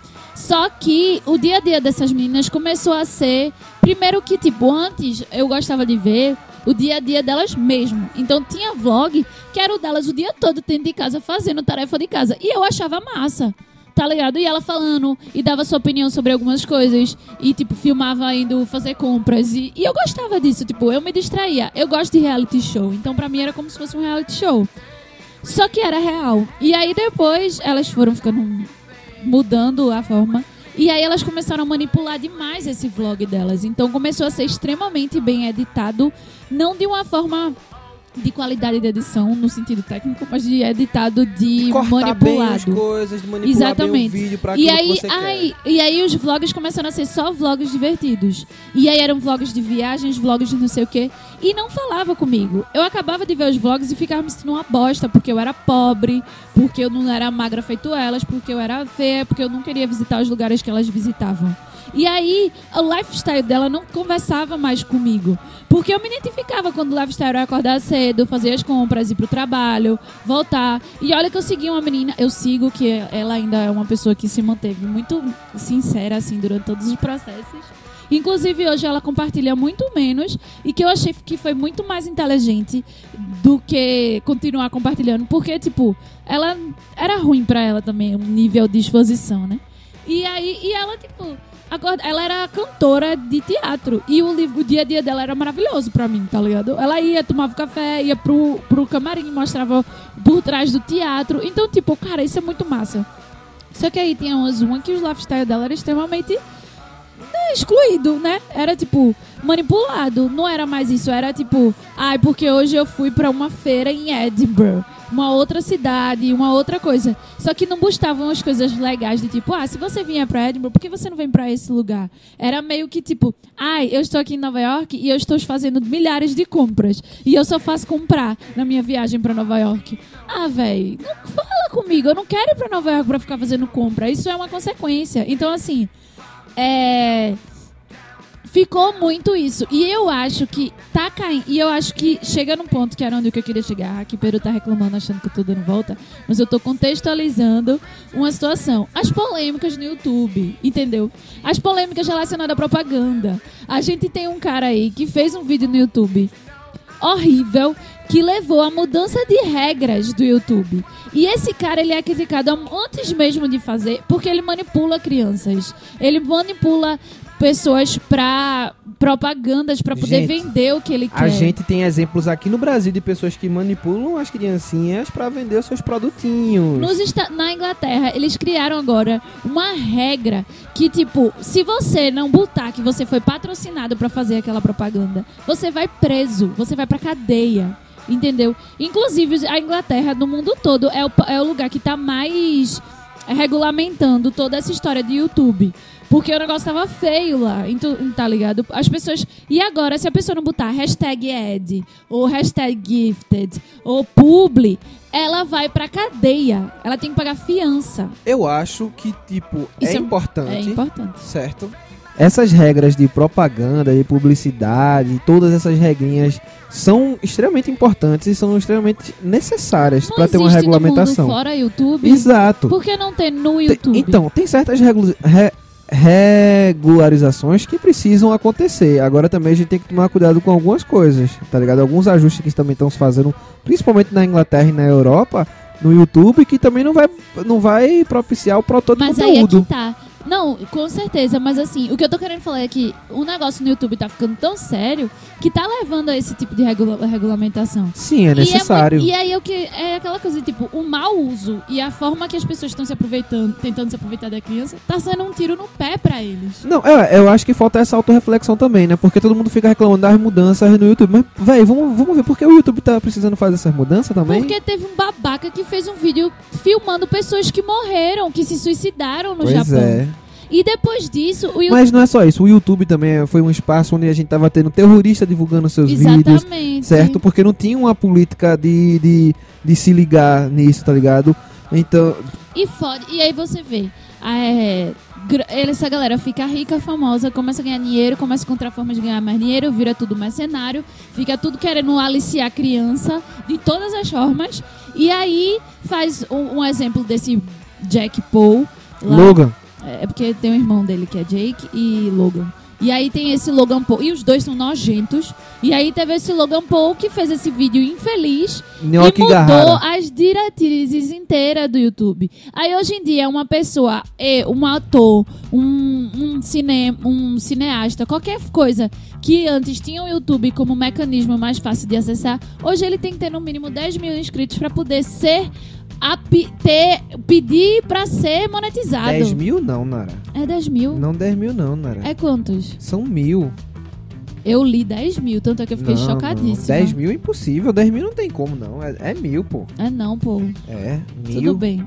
Só que o dia a dia dessas meninas começou a ser. Primeiro que, tipo, antes eu gostava de ver o dia a dia delas mesmo. Então tinha vlog que era o delas o dia todo dentro de casa fazendo tarefa de casa. E eu achava massa. Tá ligado? E ela falando e dava sua opinião sobre algumas coisas. E, tipo, filmava indo fazer compras. E, e eu gostava disso, tipo, eu me distraía. Eu gosto de reality show. Então, pra mim, era como se fosse um reality show. Só que era real. E aí depois elas foram ficando mudando a forma. E aí elas começaram a manipular demais esse vlog delas. Então começou a ser extremamente bem editado, não de uma forma de qualidade de edição no sentido técnico, mas de editado de bem as manipulado. coisas, de manipular Exatamente. bem o vídeo pra E aí, ai, e aí os vlogs começaram a ser só vlogs divertidos. E aí eram vlogs de viagens, vlogs de não sei o quê. E não falava comigo. Eu acabava de ver os vlogs e ficava me sentindo uma bosta, porque eu era pobre, porque eu não era magra feito elas, porque eu era feia, porque eu não queria visitar os lugares que elas visitavam. E aí, o lifestyle dela não conversava mais comigo. Porque eu me identificava quando o lifestyle era acordar cedo, fazer as compras, ir pro trabalho, voltar. E olha que eu segui uma menina, eu sigo, que ela ainda é uma pessoa que se manteve muito sincera, assim, durante todos os processos. Inclusive, hoje ela compartilha muito menos e que eu achei que foi muito mais inteligente do que continuar compartilhando. Porque, tipo, ela era ruim pra ela também, o nível de exposição, né? E aí, e ela, tipo, ela era cantora de teatro. E o, o dia a dia dela era maravilhoso pra mim, tá ligado? Ela ia, tomava café, ia pro, pro camarim, mostrava por trás do teatro. Então, tipo, cara, isso é muito massa. Só que aí tinha umas uma que o lifestyle dela era extremamente excluído, né? Era tipo manipulado. Não era mais isso, era tipo, ai, porque hoje eu fui pra uma feira em Edinburgh, uma outra cidade, uma outra coisa. Só que não buscavam as coisas legais de tipo, ah, se você vier pra Edinburgh, por que você não vem pra esse lugar? Era meio que tipo, ai, eu estou aqui em Nova York e eu estou fazendo milhares de compras e eu só faço comprar na minha viagem pra Nova York. Ah, véi, não fala comigo, eu não quero ir pra Nova York pra ficar fazendo compra. Isso é uma consequência. Então assim, é, ficou muito isso. E eu acho que tá caindo. E eu acho que chega num ponto que era onde eu queria chegar. Que Peru tá reclamando, achando que tô dando volta. Mas eu tô contextualizando uma situação. As polêmicas no YouTube, entendeu? As polêmicas relacionadas à propaganda. A gente tem um cara aí que fez um vídeo no YouTube horrível que levou à mudança de regras do YouTube. E esse cara ele é criticado antes mesmo de fazer, porque ele manipula crianças. Ele manipula pessoas pra propagandas pra poder Gente, vender o que ele quer. A gente tem exemplos aqui no Brasil de pessoas que manipulam as criancinhas pra vender os seus produtinhos. Nos na Inglaterra, eles criaram agora uma regra que, tipo, se você não botar que você foi patrocinado pra fazer aquela propaganda, você vai preso, você vai pra cadeia. Entendeu? Inclusive, a Inglaterra, no mundo todo, é o, é o lugar que tá mais regulamentando toda essa história de YouTube. Porque o negócio tava feio lá, então, tá ligado? As pessoas. E agora, se a pessoa não botar hashtag ad, ou hashtag gifted, ou publi, ela vai pra cadeia. Ela tem que pagar fiança. Eu acho que, tipo, Isso é é- importante. É importante. Certo. Essas regras de propaganda, de publicidade, todas essas regrinhas são extremamente importantes e são extremamente necessárias para ter uma regulamentação. mundo fora YouTube. Exato. Por que não ter no YouTube? então, tem certas re- regularizações que precisam acontecer. Agora também a gente tem que tomar cuidado com algumas coisas, tá ligado? Alguns ajustes que também estão se fazendo, principalmente na Inglaterra e na Europa, no YouTube, que também não vai, não vai propiciar o produtor de Mas aí é conteúdo. que tá. Não, com certeza, mas assim, o que eu tô querendo falar é que o negócio no YouTube tá ficando tão sério que tá levando a esse tipo de regula- regulamentação. Sim, é E é necessário. mui- E, aí é o que é aquela coisa, tipo, o mau uso e a forma que as pessoas estão se aproveitando, tentando se aproveitar da criança, tá sendo um tiro no pé pra eles. Não, é, eu acho que falta essa autorreflexão também, né? Porque todo mundo fica reclamando das mudanças no YouTube. Mas, véi, vamos, vamos ver por que o YouTube tá precisando fazer essas mudanças também? Porque teve um babaca que fez um vídeo filmando pessoas que morreram, que se suicidaram no pois Japão. é. E depois disso, o YouTube. Mas não é só isso. O YouTube também foi um espaço onde a gente tava tendo terrorista divulgando seus vídeos. Exatamente. Certo? Porque não tinha uma política de, de, de se ligar nisso, tá ligado? Então, E fode. E aí você vê. É, essa galera fica rica, famosa, começa a ganhar dinheiro, começa a encontrar formas de ganhar mais dinheiro, vira tudo mercenário, fica tudo querendo aliciar a criança de todas as formas. E aí faz um, um exemplo desse Jack Paul. lá. Logan. É porque tem um irmão dele que é Jake e Logan. E aí tem esse Logan Paul. E os dois são nojentos. E aí teve esse Logan Paul que fez esse vídeo infeliz Nhoque e mudou Garrara. as diretrizes inteiras do YouTube. Aí hoje em dia uma pessoa, um ator, um, um, cine, um cineasta, qualquer coisa que antes tinha o YouTube como mecanismo mais fácil de acessar, hoje ele tem que ter no mínimo 10 mil inscritos para poder ser a ter, pedir pra ser monetizado. 10 mil não, Nara. É 10 mil? Não 10 mil não, Nara. É quantos? São mil. Eu li 10 mil, tanto é que eu fiquei não, chocadíssima. Não. 10 mil é impossível. 10 mil não tem como, não. É, é mil, pô. É não, pô. É, mil. Tudo bem.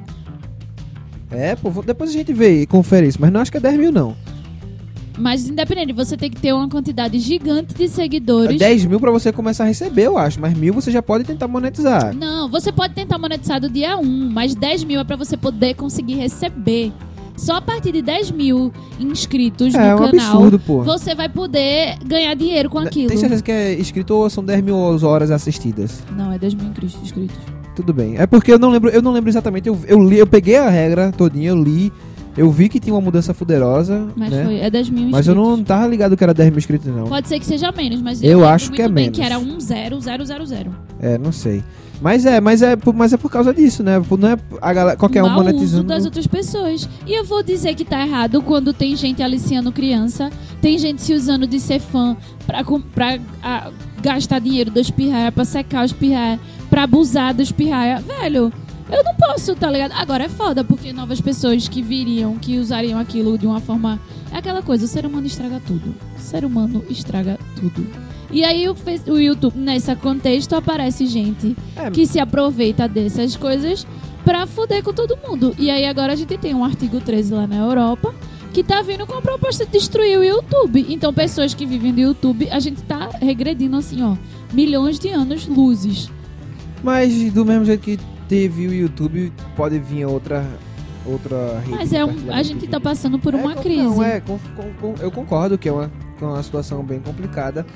É, pô. Depois a gente vê e confere isso. Mas não acho que é 10 mil, não. Mas independente, você tem que ter uma quantidade gigante de seguidores. 10 mil pra você começar a receber, eu acho. Mas mil você já pode tentar monetizar. Não, você pode tentar monetizar do dia 1, mas 10 mil é pra você poder conseguir receber. Só a partir de 10 mil inscritos É no um canal, absurdo, pô. você vai poder ganhar dinheiro com aquilo. Tem certeza que é inscrito ou são 10 mil horas assistidas? Não, é 10 mil inscritos. inscritos. Tudo bem. É porque eu não lembro, eu não lembro exatamente. Eu, eu li, eu peguei a regra todinha, eu li, eu vi que tinha uma mudança fuderosa, Mas né? foi, é 10 mil inscritos. Mas eu não tava ligado que era 10 mil inscritos, não. Pode ser que seja menos, mas Eu lembro acho que é menos. que era 10000. É, não sei. Mas é, mas é, por- mas é por causa disso, né? Não é a galera, qualquer um mau uso monetizando. das outras pessoas. E eu vou dizer que tá errado quando tem gente aliciando criança, tem gente se usando de ser fã pra, pra ah, gastar dinheiro dos pirraia, pra secar os pirraia, pra abusar dos pirraia. Velho, eu não posso, tá ligado? Agora é foda, porque novas pessoas que viriam, que usariam aquilo de uma forma. É aquela coisa, o ser humano estraga tudo. O ser humano estraga tudo. E aí o, o YouTube, nesse contexto, aparece gente É, que se aproveita dessas coisas pra fuder com todo mundo. E aí agora a gente tem um artigo 13 lá na Europa que tá vindo com a proposta de destruir o YouTube. Então pessoas que vivem do YouTube, a gente tá regredindo assim, ó, milhões de anos luzes. Mas do mesmo jeito que teve o YouTube, pode vir outra outra rede. Mas é um, a gente tá vídeo. passando por É, uma com- crise. Não, é, com- com- eu concordo que é, uma, que é uma situação bem complicada.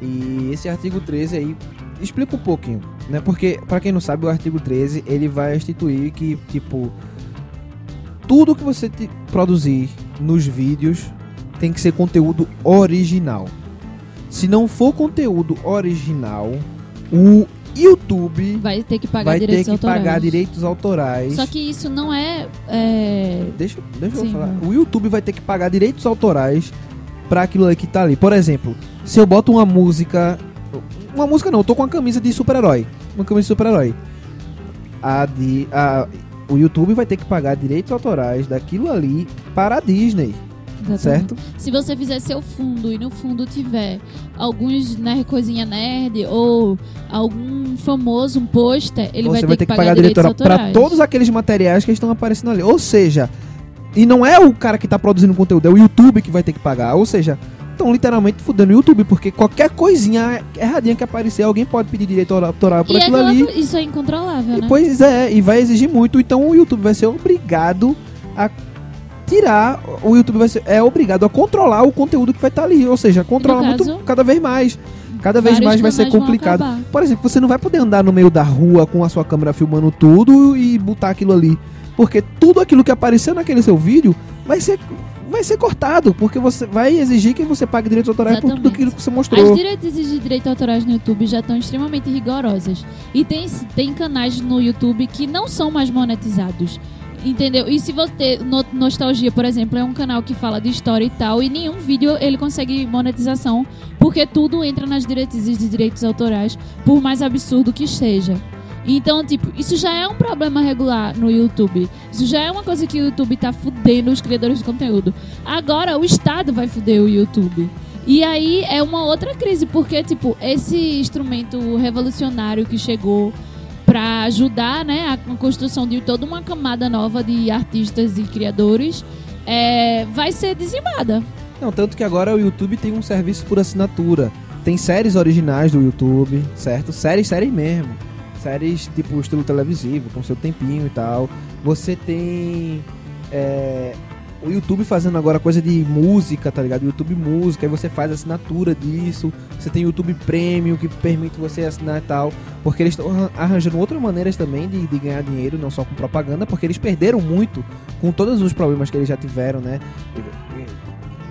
E esse artigo 13 aí explica um pouquinho, né? Porque, pra quem não sabe, o artigo 13 ele vai instituir que, tipo, tudo que você produzir nos vídeos tem que ser conteúdo original. Se não for conteúdo original, o YouTube Vai ter que pagar vai ter direitos que autorais. pagar direitos autorais. Só que isso não é, é, Deixa, deixa eu Sim, falar. vai. O YouTube vai ter que pagar direitos autorais pra aquilo ali que tá ali. Por exemplo, se eu boto uma música. Uma música não, eu tô com uma camisa de super-herói. Uma camisa de super-herói. A de. A, o YouTube vai ter que pagar direitos autorais daquilo ali para a Disney, exatamente. certo? Se você fizer seu fundo e no fundo tiver alguns né, coisinha nerd ou algum famoso, um pôster, ele Você vai ter, que pagar, pagar autorais. para todos aqueles materiais que estão aparecendo ali. Ou seja, e não é o cara que tá produzindo conteúdo, é o YouTube que vai ter que pagar. Ou seja, estão literalmente fudendo o YouTube, porque qualquer coisinha erradinha que aparecer, alguém pode pedir direito autoral por E é aquilo ali. isso é incontrolável, E, né? Pois é, e vai exigir muito, então o YouTube vai ser obrigado a tirar, o YouTube vai ser, é obrigado a controlar o conteúdo que vai estar ali, ou seja, controlar muito caso, cada vez mais. Cada vez mais vai ser complicado. Por exemplo, você não vai poder andar no meio da rua com a sua câmera filmando tudo e botar aquilo ali, porque tudo aquilo que apareceu naquele seu vídeo vai ser vai ser cortado, porque você vai exigir que você pague direitos autorais por tudo Exatamente. aquilo que você As mostrou. diretrizes de direitos autorais no YouTube já estão extremamente rigorosas. E tem, tem canais no YouTube que não são mais monetizados. Entendeu? E se você. no- Nostalgia, por exemplo, é um canal que fala de história e tal, e nenhum vídeo ele consegue monetização, porque tudo entra nas diretrizes de direitos autorais, por mais absurdo que seja. Então, tipo, isso já é um problema regular no YouTube. Isso já é uma coisa que o YouTube tá fudendo os criadores de conteúdo. Agora o Estado vai fuder o YouTube. E aí é uma outra crise, porque, tipo, esse instrumento revolucionário que chegou pra ajudar, né, a construção de toda uma camada nova de artistas e criadores, é, vai ser dizimada. Não, tanto que agora o YouTube tem um serviço por assinatura. Tem séries originais do YouTube, certo? Séries, séries mesmo. Séries tipo estilo televisivo, com seu tempinho e tal. Você tem é, o YouTube fazendo agora coisa de música, tá ligado? YouTube Música, aí você faz assinatura disso. Você tem YouTube Premium que permite você assinar e tal. Porque eles estão arran- arranjando outras maneiras também de, de ganhar dinheiro, não só com propaganda, porque eles perderam muito com todos os problemas que eles já tiveram, né?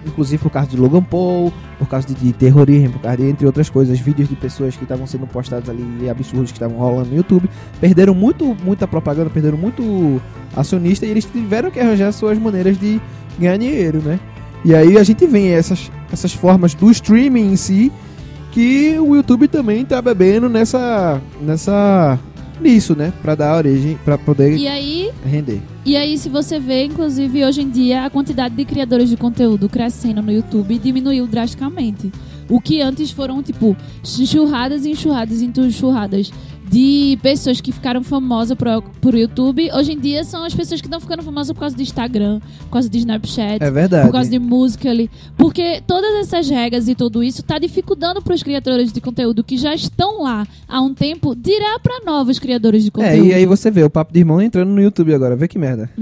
Inclusive por causa de Logan Paul, por causa de, de terrorismo, por causa de, entre outras coisas, vídeos de pessoas que estavam sendo postados ali, absurdos que estavam rolando no YouTube. Perderam muito, muita propaganda, perderam muito acionista e eles tiveram que arranjar suas maneiras de ganhar dinheiro, né? E aí a gente vê essas, essas formas do streaming em si, que o YouTube também tá bebendo nessa. nessa. Nisso, né? Pra dar origem, pra poder E aí, render. e aí, se você vê, inclusive, hoje em dia, a quantidade de criadores de conteúdo crescendo no YouTube diminuiu drasticamente. O que antes foram, tipo, enxurradas e enxurradas e enxurradas de pessoas que ficaram famosas por, por YouTube, hoje em dia são as pessoas que estão ficando famosas por causa do Instagram, por causa do Snapchat, É verdade. por causa de música ali. Porque todas essas regras e tudo isso tá dificultando para os criadores de conteúdo que já estão lá há um tempo, dirá para novos criadores de É, conteúdo. e aí você vê o papo de irmão entrando no YouTube agora, vê que merda. [LAUGHS]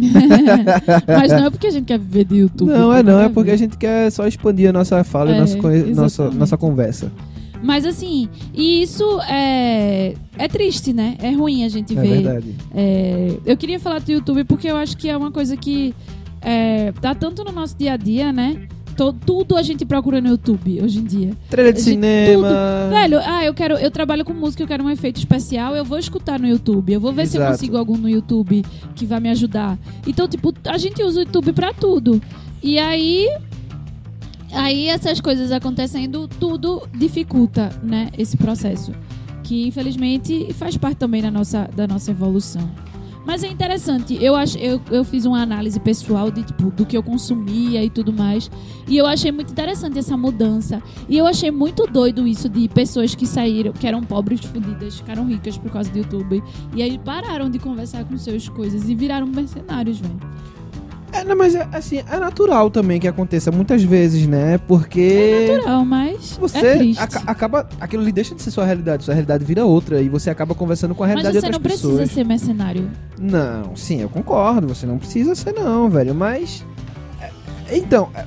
Mas não é porque a gente quer viver de YouTube. não, é não, é porque a gente quer só expandir a nossa fala e É, nossa, conhe- nossa, exatamente. nossa conversa. Mas assim, e isso é, é triste, né? É ruim a gente É ver. verdade. É, eu queria falar do YouTube porque eu acho que é uma coisa que é, tá tanto no nosso dia a dia, né? To- tudo a gente procura no YouTube hoje em dia. Trailer de cinema. Velho, ah, eu quero, eu trabalho com música, eu quero um efeito especial, eu vou escutar no YouTube. Eu vou ver se eu Exato. consigo algum no YouTube que vai me ajudar. Então, tipo, a gente usa o YouTube pra tudo. E aí aí essas coisas acontecendo, tudo dificulta, né, esse processo, que infelizmente faz parte também da nossa da nossa evolução. Mas é interessante, eu, acho, eu, eu fiz uma análise pessoal de, tipo, do que eu consumia e tudo mais. E eu achei muito interessante essa mudança. E eu achei muito doido isso de pessoas que saíram, que eram pobres, fodidas, ficaram ricas por causa do YouTube. E aí pararam de conversar com suas coisas e viraram mercenários, velho. É, não, mas é, assim, é natural também que aconteça muitas vezes, né? Porque Natural, mas você é triste. aca- acaba. Aquilo ali deixa de ser sua realidade, sua realidade vira outra. E você acaba conversando com a Mas realidade você de não outras precisa pessoas. ser mercenário. Não, sim, eu concordo. Você não precisa ser, não, velho. Mas. é- Então, é,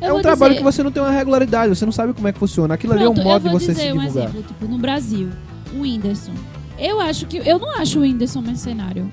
Eu é um trabalho dizer- que você não tem uma regularidade, você não sabe como é que funciona. Aquilo ali é Pronto, um modo de você dizer se um divulgar. exemplo, tipo, no Brasil, o Whindersson. Eu acho que. Eu não acho o Whindersson mercenário.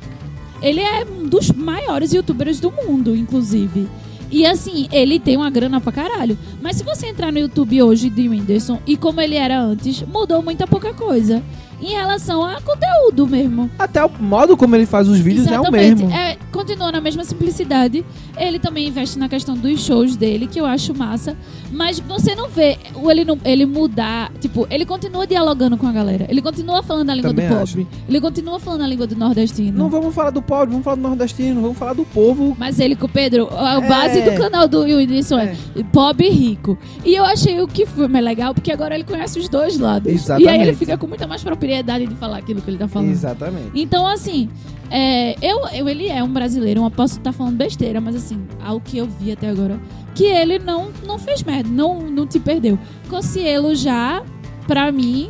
Ele é um dos maiores youtubers do mundo, inclusive. E assim, ele tem uma grana pra caralho. Mas se você entrar no YouTube hoje de Whindersson e como ele era antes, mudou muita pouca coisa. Em relação a conteúdo mesmo. Até o modo como ele faz os vídeos é o mesmo. É, continua na mesma simplicidade. Ele também investe na questão dos shows dele, que eu acho massa. Mas você não vê ele, não, ele mudar. Tipo, ele continua dialogando com a galera. Ele continua falando a língua Também do acho. pobre. Ele continua falando a língua do nordestino. Não vamos falar do pobre, vamos falar do nordestino, vamos falar do povo. Mas ele, com o Pedro, a É. base do canal do Whindersson é. É. pobre e rico. E eu achei o que foi mais legal, porque agora ele conhece os dois lados. E aí Exatamente. ele fica com muita mais propriedade de falar aquilo que ele tá falando. Exatamente. Então, assim, é, eu, eu- ele é um brasileiro, eu posso estar falando besteira, mas assim, ao que eu vi até agora, que ele não, não fez merda, não, não te perdeu. Cossielo já, pra mim,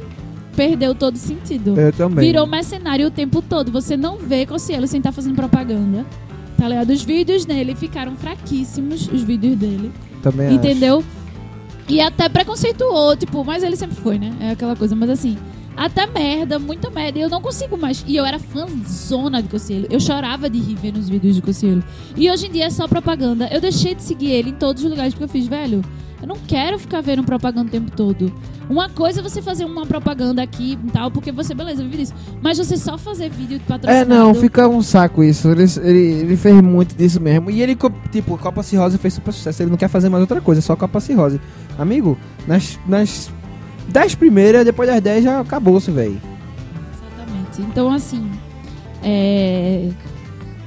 perdeu todo sentido. Eu também. Virou mercenário o tempo todo. Você não vê Cossielo sem estar fazendo propaganda. Tá ligado? Os vídeos dele ficaram fraquíssimos, os vídeos dele. Também acho. Entendeu? E até preconceituou, tipo, mas ele sempre foi, né? É aquela coisa, mas assim, até merda, muita merda. E eu não consigo mais. E eu era fãzona de Cossielo. Eu chorava de rir vendo os vídeos de Cossielo. E hoje em dia é só propaganda. Eu deixei de seguir ele em todos os lugares porque eu fiz, velho. Eu não quero ficar vendo propaganda o tempo todo. Uma coisa é você fazer uma propaganda aqui e tal, porque você, beleza, vive disso. Mas você só fazer vídeo de É, patrocinado. não, fica um saco isso. Ele, ele, ele fez muito disso mesmo. E ele, tipo, Copa Cirrose fez super sucesso. Ele não quer fazer mais outra coisa, só Copa Cirrose. Amigo, nas, nas 10 primeiras, depois das 10 já acabou-se, velho. Exatamente. Então, assim, é...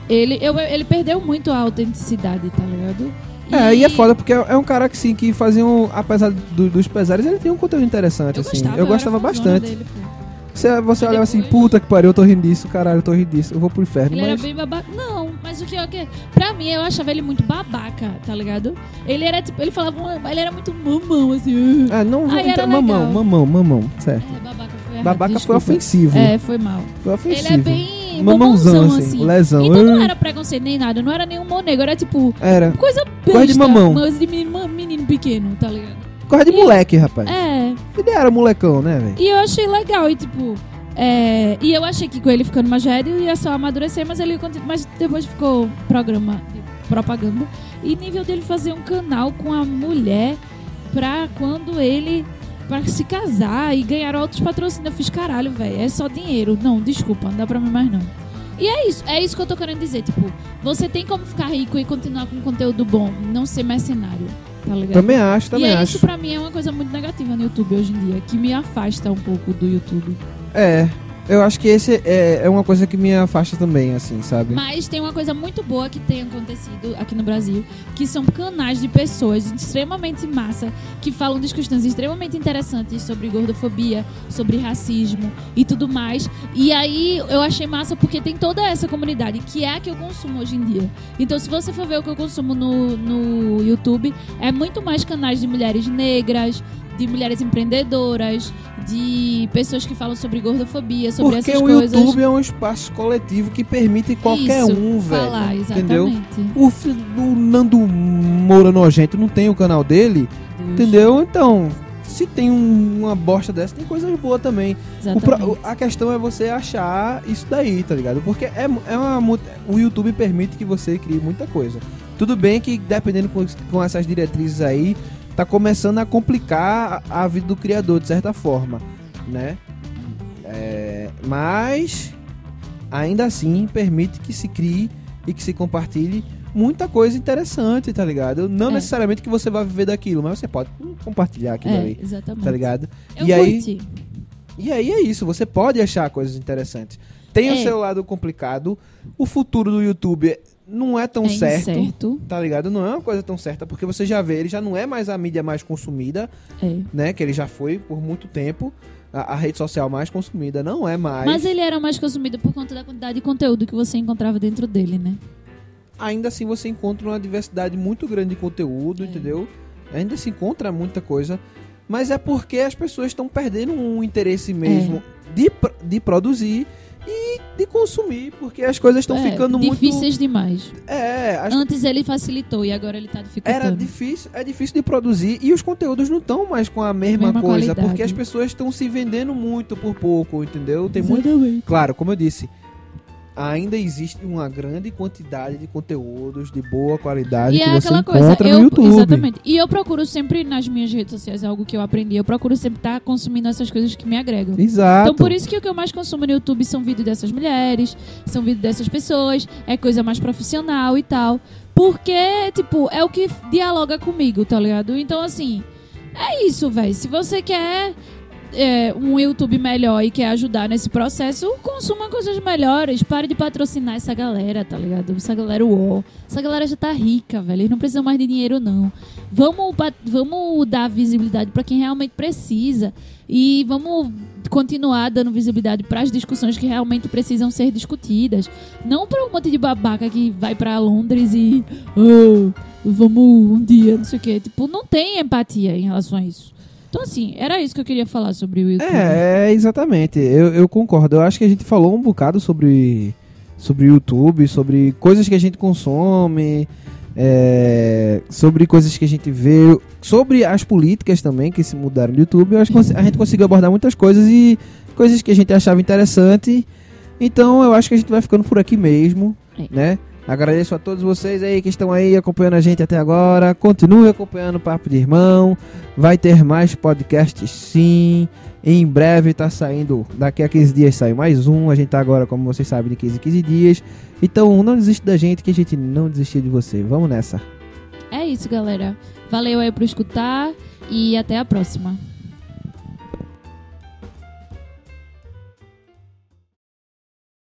Ele, eu, ele perdeu muito a autenticidade, tá ligado? É, e é foda, porque é é um cara que sim, que fazia um. Apesar do- dos pesares, ele tem um conteúdo interessante, Eu assim. gostava, eu gostava era fãzona bastante. Dele. Você, você Mas olhava assim, puta que pariu, eu tô rindo disso, caralho, eu tô rindo disso, eu vou pro inferno. Ele era mas. bem babaca. Não, mas o que eu que Pra mim, eu achava ele muito babaca, tá ligado? Ele era tipo, ele falava, uma- ele era muito mamão, assim. Ah, não vou era entrar. Mamão, legal. mamão, mamão, certo. É, babaca foi errado, Babaca foi desculpa. ofensivo. É, foi mal. Foi ofensivo. Ele é bem Mamãozão, assim, assim. lesão. Então não era preconceito nem nada, não era nenhum monego, era tipo Era. coisa besta. Coisa de mamão. Coisa de menino, menino pequeno, tá ligado? Coisa de E- moleque, rapaz. É, Ele era molecão, né, velho? E eu achei legal, e tipo. é, e eu achei que com ele ficando mais velho ia só amadurecer, mas ele mas depois ficou programa propaganda. E nível dele fazer um canal com a mulher pra quando ele. pra se casar e ganhar outros patrocínios. Eu fiz caralho, velho. É só dinheiro. Não, desculpa, não dá pra mim mais não. E é isso, é isso que eu tô querendo dizer. Tipo, você tem como ficar rico e continuar com conteúdo bom, não ser mercenário, tá ligado? Também acho, e também é acho. isso pra mim é uma coisa muito negativa no YouTube hoje em dia, que me afasta um pouco do YouTube. É. Eu acho que esse é, é uma coisa que me afasta também, assim, sabe? Mas tem uma coisa muito boa que tem acontecido aqui no Brasil, que são canais de pessoas extremamente massa, que falam de questões extremamente interessantes sobre gordofobia, sobre racismo e tudo mais. E aí eu achei massa porque tem toda essa comunidade, que é a que eu consumo hoje em dia. Então se você for ver o que eu consumo no, no YouTube, é muito mais canais de mulheres negras, de mulheres empreendedoras, de pessoas que falam sobre gordofobia, sobre Porque essas o coisas. YouTube é um espaço coletivo que permite qualquer Isso, um, velho. falar, Entendeu? exatamente. O filho do Nando Moura Nojento não tem o canal dele, Deus. entendeu? Então, se tem um- uma bosta dessa, tem coisas boas também. O pro- o- a questão é você achar isso daí, tá ligado? Porque é, é uma, o YouTube permite que você crie muita coisa. Tudo bem que, dependendo com, com essas diretrizes aí, tá começando a complicar a, a vida do criador, de certa forma, né? É, mas, ainda assim, permite que se crie e que se compartilhe muita coisa interessante, tá ligado? Não É. necessariamente que você vai viver daquilo, mas você pode compartilhar aquilo É, ali, exatamente. tá ligado? Eu E aí- curti. E aí é isso, você pode achar coisas interessantes. Tem o É. seu lado complicado, o futuro do YouTube não é tão É certo, incerto. tá ligado? Não é uma coisa tão certa, porque você já vê, ele já não é mais a mídia mais consumida, É. né? Que ele já foi por muito tempo. A, a rede social mais consumida não é mais. Mas ele era mais consumido por conta da quantidade de conteúdo que você encontrava dentro dele, né? ainda assim você encontra uma diversidade muito grande de conteúdo, É. entendeu? Ainda se encontra muita coisa. Mas é porque as pessoas estão perdendo um interesse mesmo É. de, de produzir e de consumir, porque as coisas estão É, ficando muito. difíceis demais. É, as Antes ele facilitou e agora ele tá dificultando. Era difícil, é difícil de produzir e os conteúdos não estão mais com a mesma, Mesma coisa, qualidade. porque as pessoas estão se vendendo muito por pouco, entendeu? Tem muito, Exatamente. claro, como eu disse, ainda existe uma grande quantidade de conteúdos de boa qualidade E que é você aquela encontra coisa, no eu, YouTube. exatamente. E eu procuro sempre nas minhas redes sociais, é algo que eu aprendi, eu procuro sempre estar consumindo essas coisas que me agregam. Exato. Então por isso que o que eu mais consumo no YouTube são vídeos dessas mulheres, são vídeos dessas pessoas, é coisa mais profissional e tal. Porque, tipo, é o que dialoga comigo, tá ligado? Então, assim, é isso, velho. Se você quer é, um YouTube melhor e quer ajudar nesse processo, consuma coisas melhores. Pare de patrocinar essa galera, tá ligado? Essa galera uó. Essa galera já tá rica, velho. Eles não precisam mais de dinheiro, não. Vamos, vamos dar visibilidade pra quem realmente precisa. E vamos continuar dando visibilidade para as discussões que realmente precisam ser discutidas. Não para um monte de babaca que vai pra Londres e. "Ah, vamos um dia, não sei o quê. Tipo, não tem empatia em relação a isso. Então, assim, era isso que eu queria falar sobre o YouTube. É, é, exatamente. Eu, eu concordo. Eu acho que a gente falou um bocado sobre sobre o YouTube, sobre coisas que a gente consome, é, sobre coisas que a gente vê, sobre as políticas também que se mudaram no YouTube. Eu acho que a gente conseguiu abordar muitas coisas e coisas que a gente achava interessante. Então eu acho que a gente vai ficando por aqui mesmo, É. né? Agradeço a todos vocês aí que estão aí acompanhando a gente até agora. Continue acompanhando o Papo de Irmão. Vai ter mais podcasts sim. Em breve tá saindo, daqui a 15 dias sai mais um. A gente tá agora, como vocês sabem, de 15 em 15 dias. Então não desiste da gente que a gente não desistir de você. Vamos nessa. É isso, galera. Valeu aí por escutar e até a próxima.